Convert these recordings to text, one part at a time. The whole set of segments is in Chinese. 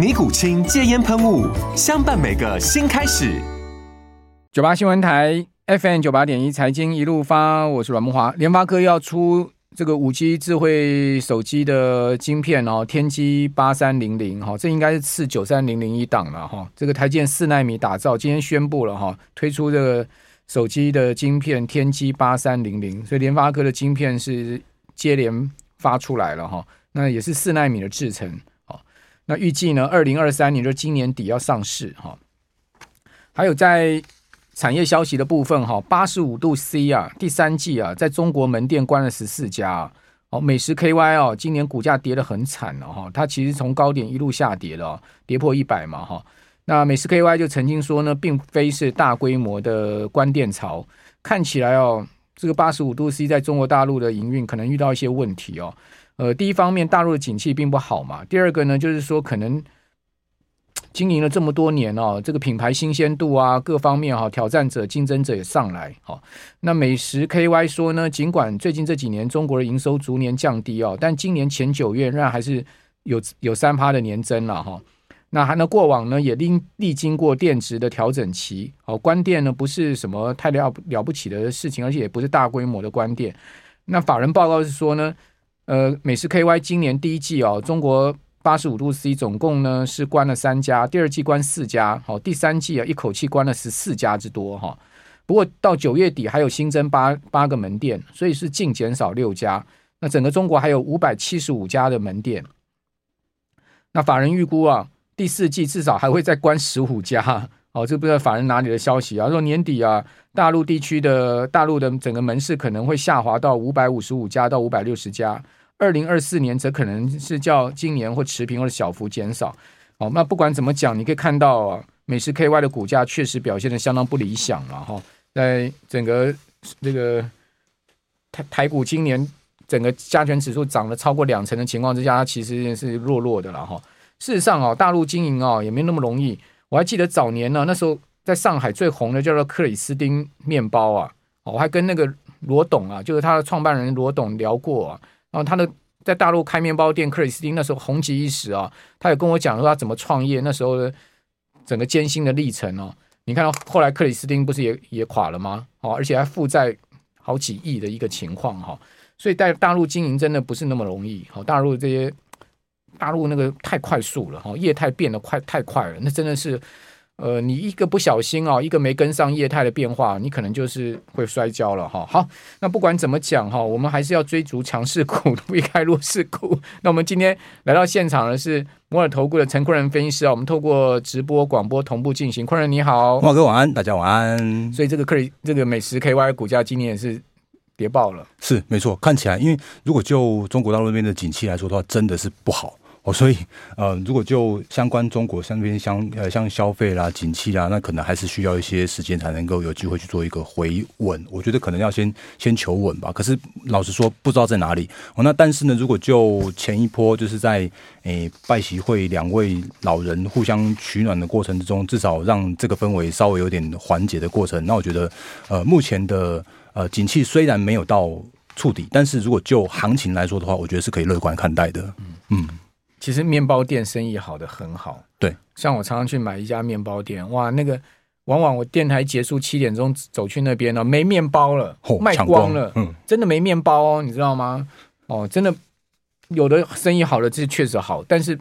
尼古清戒烟喷雾，相伴每个新开始。九八新闻台 FM 九八点一财经一路发，我是阮慕驊。联发科要出这个五 G 智慧手机的晶片哦，天玑八三零零哈，这应该是次九三零零一档了哈。这个台积四纳米打造，今天宣布了哈，推出这个手机的晶片天玑八三零零，所以联发科的晶片是接连发出来了哈，那也是四纳米的制程。那预计呢，二零二三年就今年底要上市哈。还有在产业消息的部分哈，八十五度 C 啊，第三季啊，在中国门店关了十四家哦。美食 KY 哦，今年股价跌得很惨了哈，它其实从高点一路下跌了，跌破一百嘛哈。那美食 KY 就曾经说呢，并非是大规模的关店潮，看起来哦，这个八十五度 C 在中国大陆的营运可能遇到一些问题哦。呃，第一方面，大陆的景气并不好嘛。第二个呢，就是说可能经营了这么多年哦，这个品牌新鲜度啊，各方面哈、挑战者、竞争者也上来。好、哦，那美食 KY 说呢，尽管最近这几年中国的营收逐年降低哦，但今年前九月仍然还是有有三趴的年增了哈、哦。那还能过往呢，也历历经过电池的调整期。哦，关店呢不是什么太了了不起的事情，而且也不是大规模的关店。那法人报告是说呢。呃，美食 KY 今年第一季哦，中国八十五度 C 总共呢是关了三家，第二季关四家，好，第三季啊一口气关了十四家之多哈。不过到九月底还有新增八八个门店，所以是净减少六家。那整个中国还有五百七十五家的门店。那法人预估啊，第四季至少还会再关十五家。哦，这不知道法人哪里的消息啊？说年底啊，大陆地区的大陆的整个门市可能会下滑到五百五十五家到五百六十家。二零二四年则可能是较今年或持平或者小幅减少。哦，那不管怎么讲，你可以看到啊，美食 KY 的股价确实表现的相当不理想了哈。在整个这个台台股今年整个加权指数涨了超过两成的情况之下，它其实是弱弱的了哈。事实上啊，大陆经营啊也没那么容易。我还记得早年呢，那时候在上海最红的叫做克里斯汀面包啊，我还跟那个罗董啊，就是他的创办人罗董聊过啊。然后他的在大陆开面包店，克里斯汀那时候红极一时啊。他也跟我讲说他怎么创业，那时候的整个艰辛的历程哦。你看到后来克里斯汀不是也也垮了吗？哦，而且还负债好几亿的一个情况哈。所以在大陆经营真的不是那么容易。好，大陆这些大陆那个太快速了哈，业态变得快太快了，那真的是。呃，你一个不小心啊，一个没跟上业态的变化，你可能就是会摔跤了哈。好，那不管怎么讲哈，我们还是要追逐强势股，避开弱势股。那我们今天来到现场的是摩尔投顾的陈坤仁分析师啊，我们透过直播广播同步进行。坤仁你好，华哥晚安，大家晚安。所以这个克里这个美食 KY 股价今年也是跌爆了，是没错，看起来因为如果就中国大陆那边的景气来说的话，真的是不好。哦，所以呃，如果就相关中国相边相呃像消费啦、景气啦，那可能还是需要一些时间才能够有机会去做一个回稳。我觉得可能要先先求稳吧。可是老实说，不知道在哪里。哦，那但是呢，如果就前一波就是在诶、拜习会两位老人互相取暖的过程之中，至少让这个氛围稍微有点缓解的过程。那我觉得呃，目前的呃景气虽然没有到触底，但是如果就行情来说的话，我觉得是可以乐观看待的。嗯。嗯其实面包店生意好的很好，对，像我常常去买一家面包店，哇，那个往往我电台结束七点钟走去那边呢，没面包了，哦、卖光了，光嗯，真的没面包哦，你知道吗？哦，真的有的生意好了，这确实好，但是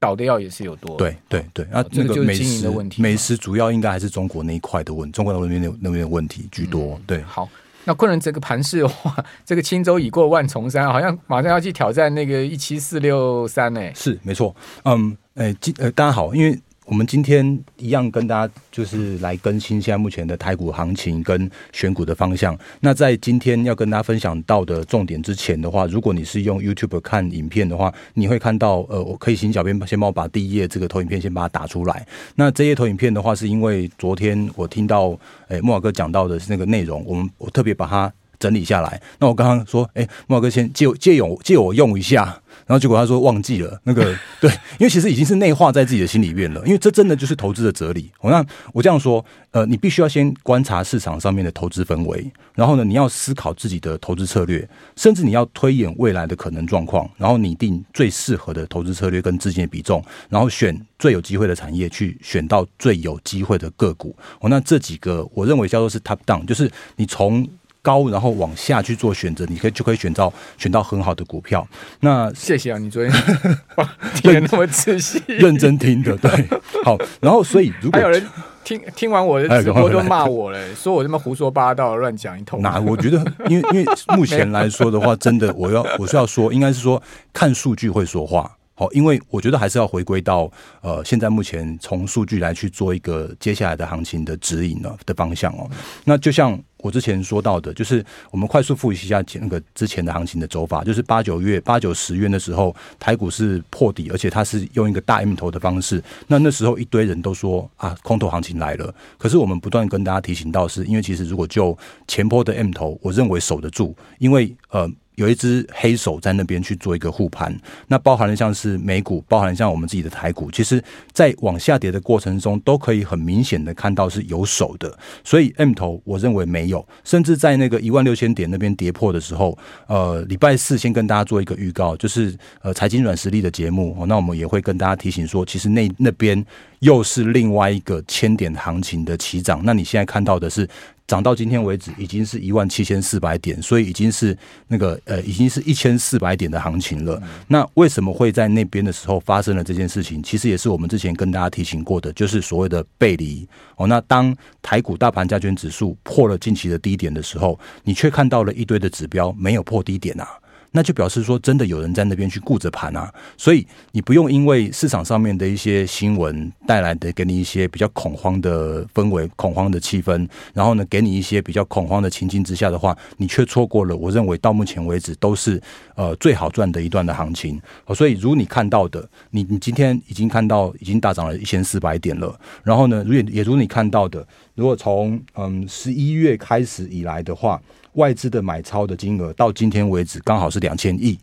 倒的药也是有多。对对对，那、啊、那个美食的问题，美食主要应该还是中国那一块的问题，中国那边那那边的问题居多。对，好。那昆仑这个盘势的话，这个轻舟已过万重山，好像马上要去挑战那个一七四六三呢。是没错，嗯，哎，今呃，大家好，因为。我们今天一样跟大家就是来更新现在目前的台股行情跟选股的方向。那在今天要跟大家分享到的重点之前的话，如果你是用 YouTube 看影片的话，你会看到呃，我可以请小编先帮我把第一页这个投影片先把它打出来。那这页投影片的话，是因为昨天我听到诶慕驊哥讲到的是那个内容，我们我特别把它整理下来。那我刚刚说，诶，慕驊哥先借借用借我用一下。然后结果他说忘记了那个 对，因为其实已经是内化在自己的心里面了。因为这真的就是投资的哲理。我那我这样说，呃，你必须要先观察市场上面的投资氛围，然后呢，你要思考自己的投资策略，甚至你要推演未来的可能状况，然后拟定最适合的投资策略跟资金的比重，然后选最有机会的产业去选到最有机会的个股。我那这几个我认为叫做是 top down，就是你从。高，然后往下去做选择，你可以就可以选到选到很好的股票。那谢谢啊，你昨天 听得那么仔细，认真听的，对。好，然后所以如果还有人听听完我的直播就骂我了，说我这么胡说八道，乱讲一通。那我觉得，因为因为目前来说的话，真的我要我是要说，应该是说看数据会说话。好，因为我觉得还是要回归到呃，现在目前从数据来去做一个接下来的行情的指引呢的方向哦。那就像我之前说到的，就是我们快速复习一下那个之前的行情的走法，就是八九月、八九十月的时候，台股是破底，而且它是用一个大 M 头的方式。那那时候一堆人都说啊，空头行情来了。可是我们不断跟大家提醒到，是因为其实如果就前波的 M 头，我认为守得住，因为呃。有一只黑手在那边去做一个护盘，那包含了像是美股，包含了像我们自己的台股，其实在往下跌的过程中，都可以很明显的看到是有手的，所以 M 头我认为没有，甚至在那个一万六千点那边跌破的时候，呃，礼拜四先跟大家做一个预告，就是呃财经软实力的节目，那我们也会跟大家提醒说，其实那那边又是另外一个千点行情的起涨，那你现在看到的是。涨到今天为止，已经是一万七千四百点，所以已经是那个呃，已经是一千四百点的行情了。那为什么会在那边的时候发生了这件事情？其实也是我们之前跟大家提醒过的，就是所谓的背离哦。那当台股大盘加权指数破了近期的低点的时候，你却看到了一堆的指标没有破低点啊。那就表示说，真的有人在那边去顾着盘啊，所以你不用因为市场上面的一些新闻带来的给你一些比较恐慌的氛围、恐慌的气氛，然后呢，给你一些比较恐慌的情境之下的话，你却错过了我认为到目前为止都是呃最好赚的一段的行情。所以如你看到的，你你今天已经看到已经大涨了一千四百点了，然后呢，如也也如你看到的，如果从嗯十一月开始以来的话。外资的买超的金额到今天为止刚好是两千亿。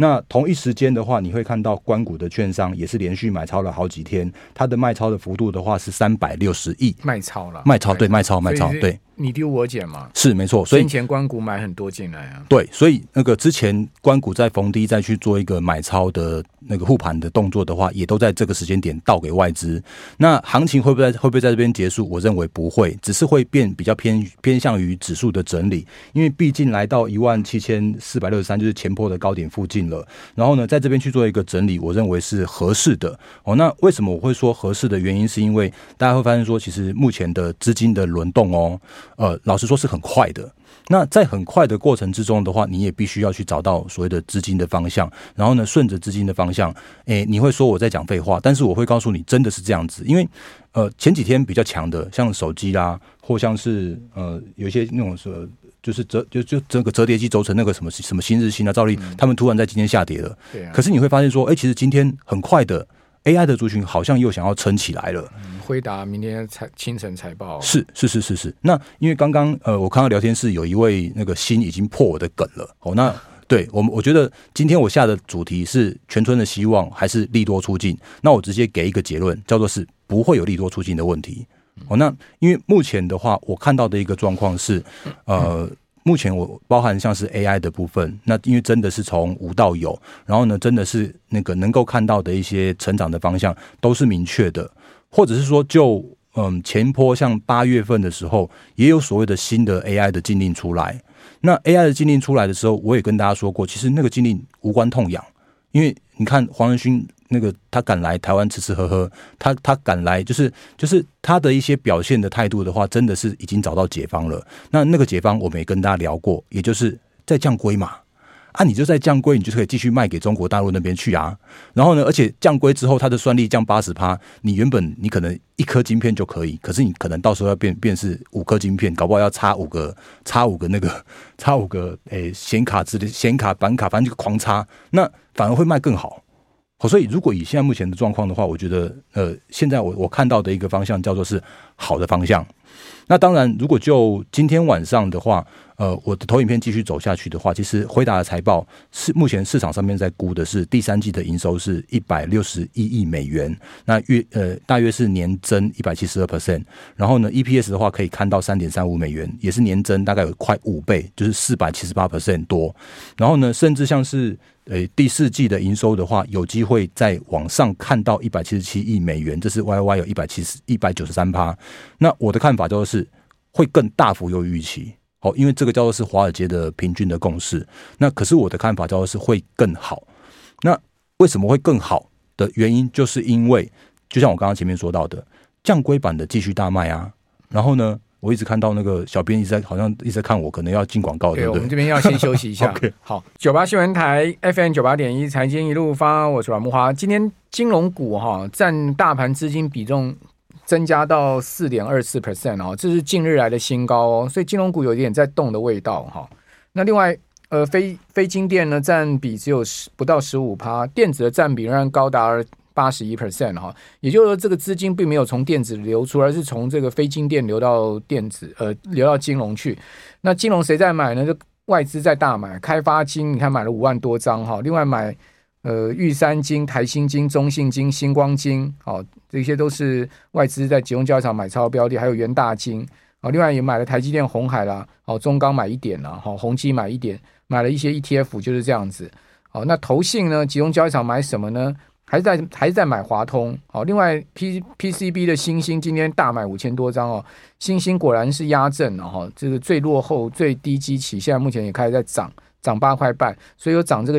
那同一时间的话，你会看到关谷的券商也是连续买超了好几天，它的卖超的幅度的话是三百六十亿。卖超了，卖超对，卖超卖超对。你丢我捡嘛？是没错，所以先前关谷买很多进来啊。对，所以那个之前关谷在逢低再去做一个买超的那个护盘的动作的话，也都在这个时间点倒给外资。那行情会不会会不会在这边结束？我认为不会，只是会变比较偏偏向于指数的整理，因为毕竟来到一万七千四百六十三，就是前坡的高点附近了。然后呢，在这边去做一个整理，我认为是合适的。哦，那为什么我会说合适的原因，是因为大家会发现说，其实目前的资金的轮动哦。呃，老实说是很快的。那在很快的过程之中的话，你也必须要去找到所谓的资金的方向，然后呢，顺着资金的方向，诶，你会说我在讲废话，但是我会告诉你，真的是这样子。因为呃，前几天比较强的，像手机啦，或像是呃，有些那种说，就是折就就整个折叠机轴承那个什么什么新日新啊，兆利，他们突然在今天下跌了。对啊。可是你会发现说，哎，其实今天很快的。AI 的族群好像又想要撑起来了。回答明天财清晨财报是是是是是。那因为刚刚呃，我看到聊天室有一位那个心已经破我的梗了。哦，那 对我们我觉得今天我下的主题是全村的希望还是利多出尽？那我直接给一个结论，叫做是不会有利多出尽的问题。哦，那因为目前的话，我看到的一个状况是呃。目前我包含像是 AI 的部分，那因为真的是从无到有，然后呢，真的是那个能够看到的一些成长的方向都是明确的，或者是说就嗯前坡像八月份的时候，也有所谓的新的 AI 的禁令出来。那 AI 的禁令出来的时候，我也跟大家说过，其实那个禁令无关痛痒，因为你看黄仁勋那个他敢来台湾吃吃喝喝，他他敢来就是就是他的一些表现的态度的话，真的是已经找到解方了。那那个解方我们也跟大家聊过，也就是在降规嘛。啊，你就在降规，你就可以继续卖给中国大陆那边去啊。然后呢，而且降规之后，它的算力降八十趴，你原本你可能一颗晶片就可以，可是你可能到时候要变变是五颗晶片，搞不好要插五个插五个那个插五个诶显卡之类显卡板卡，反正就狂插，那反而会卖更好好。所以如果以现在目前的状况的话，我觉得呃，现在我我看到的一个方向叫做是好的方向。那当然，如果就今天晚上的话。呃，我的投影片继续走下去的话，其实辉达的财报是目前市场上面在估的是第三季的营收是一百六十一亿美元，那约呃大约是年增一百七十二。percent，然后呢 EPS 的话可以看到三点三五美元，也是年增大概有快五倍，就是四百七十八 percent 多，然后呢甚至像是呃第四季的营收的话，有机会在网上看到一百七十七亿美元，这是 YY 有一百七十一百九十三趴，那我的看法就是会更大幅优于预期。好，因为这个叫做是华尔街的平均的共识。那可是我的看法叫做是会更好。那为什么会更好的原因，就是因为就像我刚刚前面说到的，降规版的继续大卖啊。然后呢，我一直看到那个小编一直在好像一直在看我，可能要进广告，对不对？我们这边要先休息一下。okay. 好，九八新闻台 FM 九八点一财经一路发，我是阮慕驊。今天金融股哈占大盘资金比重。增加到四点二四 percent 哦，这是近日来的新高哦，所以金融股有一点在动的味道哈。那另外，呃，非非金电呢占比只有十不到十五趴，电子的占比仍然高达八十一 percent 哈。也就是说，这个资金并没有从电子流出，而是从这个非金电流到电子，呃，流到金融去。那金融谁在买呢？就外资在大买，开发金你看买了五万多张哈，另外买。呃，玉山金、台新金、中信金、星光金，哦，这些都是外资在集中交易场买超标的，还有元大金，哦，另外也买了台积电、鸿海啦，哦，中钢买一点啦，好，宏基买一点，买了一些 ETF，就是这样子。哦，那投信呢？集中交易场买什么呢？还是在还是在买华通。哦，另外 P PCB 的欣兴今天大买五千多张哦，欣兴果然是压阵了哈，这个最落后、最低基期，现在目前也开始在涨，涨八块半，所以有涨这个。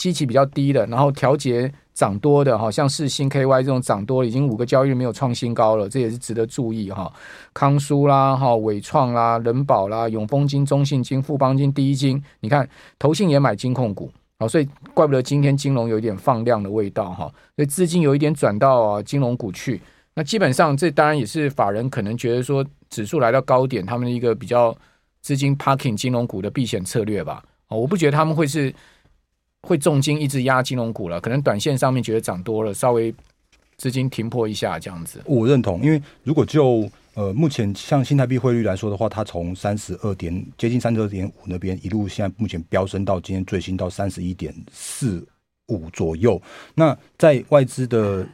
基期比较低的，然后调节涨多的，哈，像世星 KY 这种涨多，已经五个交易日没有创新高了，这也是值得注意哈。康舒啦，哈，伟创啦，人保啦，永丰金、中信金、富邦金、第一金，你看投信也买金控股，好，所以怪不得今天金融有一点放量的味道哈，所以资金有一点转到啊金融股去。那基本上这当然也是法人可能觉得说指数来到高点，他们的一个比较资金 parking 金融股的避险策略吧。哦，我不觉得他们会是。会重金一直压金融股了，可能短线上面觉得涨多了，稍微资金停泊一下这样子。我认同，因为如果就呃目前像新台币汇率来说的话，它从三十二点接近三十二点五那边一路现在目前飙升到今天最新到三十一点四五左右。那在外资的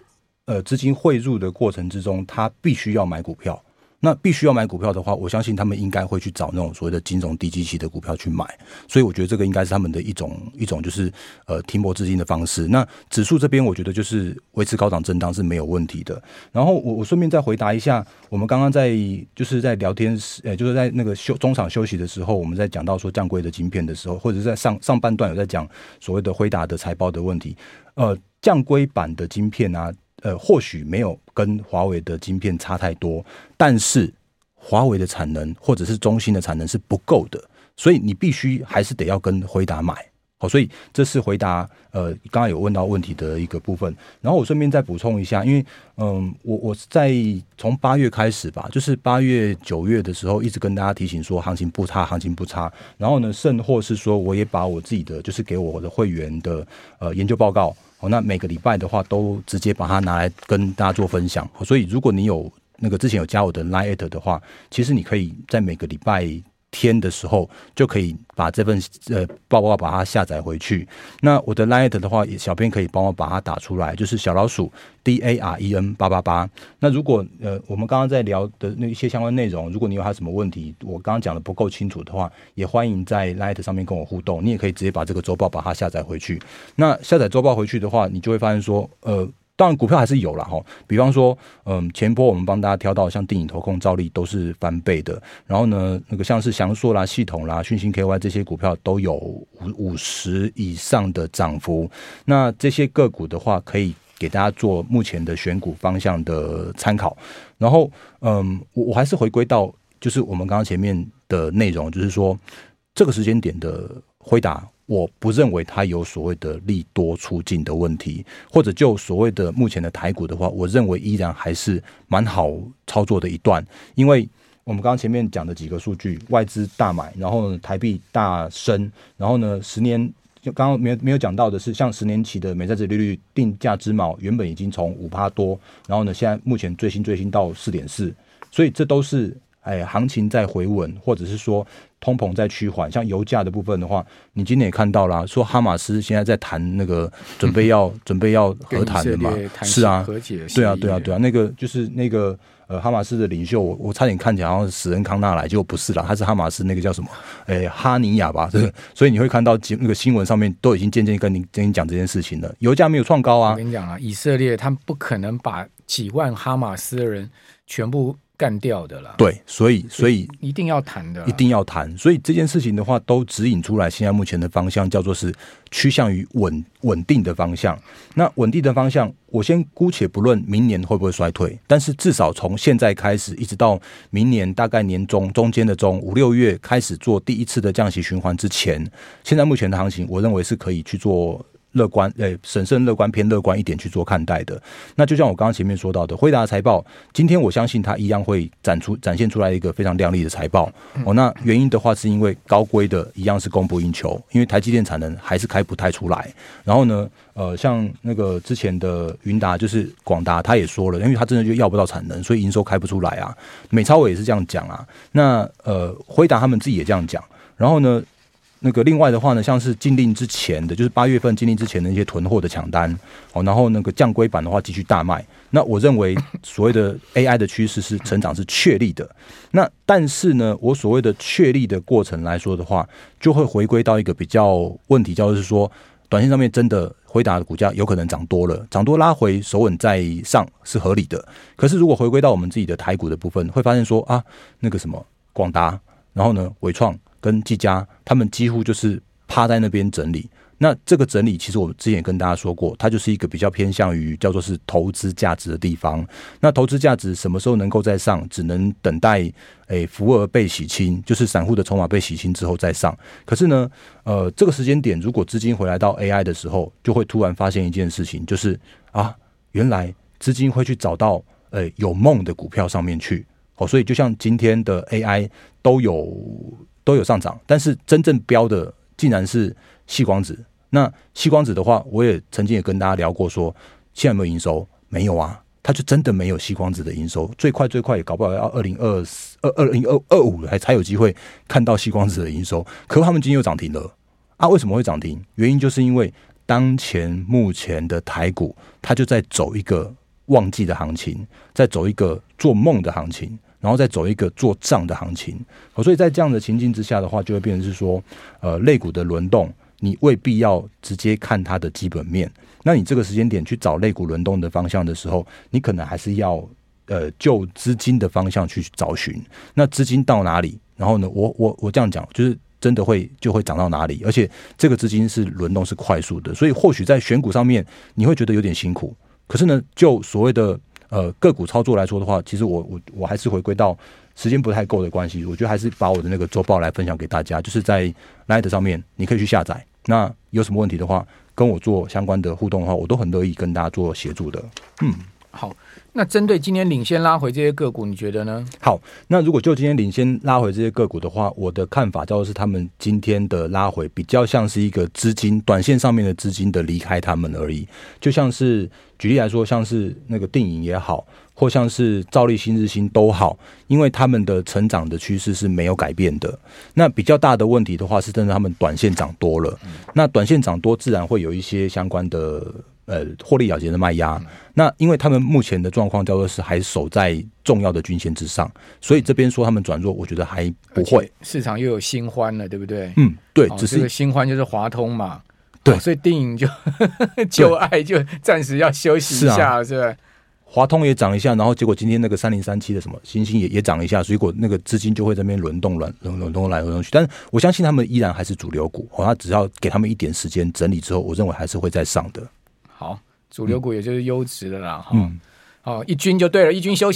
呃资金汇入的过程之中，它必须要买股票。那必须要买股票的话，我相信他们应该会去找那种所谓的金融低基期的股票去买，所以我觉得这个应该是他们的一种一种就是呃停泊资金的方式。那指数这边我觉得就是维持高档震荡是没有问题的。然后我我顺便再回答一下，我们刚刚在就是在聊天时，呃，就是在那个休中场休息的时候，我们在讲到说降规的晶片的时候，或者是在上上半段有在讲所谓的辉达的财报的问题，呃，降规版的晶片啊。呃，或许没有跟华为的晶片差太多，但是华为的产能或者是中芯的产能是不够的，所以你必须还是得要跟回答买。好，所以这是回答呃刚刚有问到问题的一个部分。然后我顺便再补充一下，因为嗯，我我在从八月开始吧，就是八月九月的时候，一直跟大家提醒说行情不差，行情不差。然后呢，甚或是说，我也把我自己的就是给我的会员的呃研究报告。哦，那每个礼拜的话，都直接把它拿来跟大家做分享。所以，如果你有那个之前有加我的 Line 的话，其实你可以在每个礼拜天的时候就可以把这份呃报告把它下载回去。那我的 Line 的话，小编可以帮我把它打出来，就是小老鼠 D A R E N 八八八。那如果呃我们刚刚在聊的那一些相关内容，如果你有还有什么问题，我刚刚讲的不够清楚的话，也欢迎在 Line 上面跟我互动。你也可以直接把这个周报把它下载回去。那下载周报回去的话，你就会发现说，呃，当然股票还是有了哈。比方说，嗯，前波我们帮大家挑到像电影投控、兆利都是翻倍的。然后呢，那个像是祥硕啦、系统啦、讯芯 KY 这些股票都有五五十以上的涨幅。那这些个股的话，可以给大家做目前的选股方向的参考。然后，嗯，我我还是回归到就是我们刚刚前面的内容，就是说这个时间点的回答。我不认为它有所谓的利多出尽的问题，或者就所谓的目前的台股的话，我认为依然还是蛮好操作的一段。因为我们刚刚前面讲的几个数据，外资大买，然后呢台币大升，然后呢十年就刚刚没有没有讲到的是，像十年期的美债殖利率定价之锚，原本已经从五趴多，然后呢现在目前最新最新到四点四，所以这都是。哎，行情在回稳，或者是说通膨在趋缓，像油价的部分的话，你今天也看到了，说哈马斯现在在谈那个准备要 准备要和谈的嘛？是啊，和解，对啊，对啊，对啊，那个就是那个呃哈马斯的领袖，我我差点看起来好像是史恩康纳来，结果不是啦，他是哈马斯那个叫什么？哎，哈尼亚吧？对，所以你会看到那个新闻上面都已经渐渐跟你跟你讲这件事情了，油价没有创高啊。我跟你讲啊，以色列他们不可能把几万哈马斯的人全部。干掉的啦，对，所以所以一定要谈的，一定要谈。所以这件事情的话，都指引出来，现在目前的方向叫做是趋向于稳稳定的方向。那稳定的方向，我先姑且不论明年会不会衰退，但是至少从现在开始，一直到明年大概年中中间的中五六月开始做第一次的降息循环之前，现在目前的行情，我认为是可以去做。乐观，诶，审慎乐观，偏乐观一点去做看待的。那就像我刚刚前面说到的，辉达财报，今天我相信它一样会展出展现出来一个非常亮丽的财报。哦，那原因的话是因为高规的一样是供不应求，因为台积电产能还是开不太出来。然后呢，呃，像那个之前的云达就是广达，他也说了，因为他真的就要不到产能，所以营收开不出来啊。美超伟也是这样讲啊。那呃，辉达他们自己也这样讲。然后呢，那个另外的话呢，像是禁令之前的，就是八月份禁令之前的一些囤货的抢单哦，然后那个降规版的话继续大卖。那我认为 所谓的 AI 的趋势是成长是确立的。那但是呢，我所谓的确立的过程来说的话，就会回归到一个比较问题，就是说，短线上面真的回答的股价有可能涨多了，涨多拉回首稳在上是合理的。可是如果回归到我们自己的台股的部分，会发现说啊，那个什么广达，然后呢伟创。跟技嘉，他们几乎就是趴在那边整理。那这个整理，其实我之前也跟大家说过，它就是一个比较偏向于叫做是投资价值的地方。那投资价值什么时候能够再上？只能等待诶浮额被洗清，就是散户的筹码被洗清之后再上。可是呢，呃，这个时间点如果资金回来到 AI 的时候，就会突然发现一件事情，就是啊，原来资金会去找到诶有梦的股票上面去。哦，所以就像今天的 AI 都有。都有上涨，但是真正标的竟然是细光子。那细光子的话，我也曾经也跟大家聊过说，现在有没有营收？没有啊，它就真的没有细光子的营收。最快最快也搞不好要二零二四、二二零二二五还才有机会看到细光子的营收。可他们今天又涨停了啊？为什么会涨停？原因就是因为当前目前的台股，它就在走一个旺季的行情，在走一个做梦的行情。然后再走一个做账的行情，所以在这样的情境之下的话，就会变成是说，呃，类股的轮动，你未必要直接看它的基本面。那你这个时间点去找类股轮动的方向的时候，你可能还是要呃就资金的方向去找寻。那资金到哪里？然后呢，我我我这样讲，就是真的会就会涨到哪里，而且这个资金是轮动是快速的，所以或许在选股上面你会觉得有点辛苦，可是呢，就所谓的。呃，个股操作来说的话，其实我我我还是回归到时间不太够的关系，我觉得还是把我的那个周报来分享给大家，就是在 Light 上面你可以去下载。那有什么问题的话，跟我做相关的互动的话，我都很乐意跟大家做协助的。嗯，好。那针对今天领先拉回这些个股，你觉得呢？好，那如果就今天领先拉回这些个股的话，我的看法就是他们今天的拉回比较像是一个资金短线上面的资金的离开他们而已。就像是举例来说，像是那个电影也好，或像是兆利、新日新都好，因为他们的成长的趋势是没有改变的。那比较大的问题的话，是真的他们短线涨多了。那短线涨多，自然会有一些相关的。呃，获利了结的卖压，那因为他们目前的状况叫做是还守在重要的均线之上，所以这边说他们转弱，我觉得还不会。市场又有新欢了，对不对？嗯，对，哦、只是、新欢就是华通嘛，对，哦、所以电影就 旧爱就暂时要休息一下，是吧？华通也涨一下，然后结果今天那个三零三七的什么星星也也涨一下，所以果那个资金就会在那边轮动、轮轮轮动来轮动去。但是我相信他们依然还是主流股，哦，他只要给他们一点时间整理之后，我认为还是会再上的。好，主流股也就是优质的啦，哈、嗯，好，一军就对了，一军休息。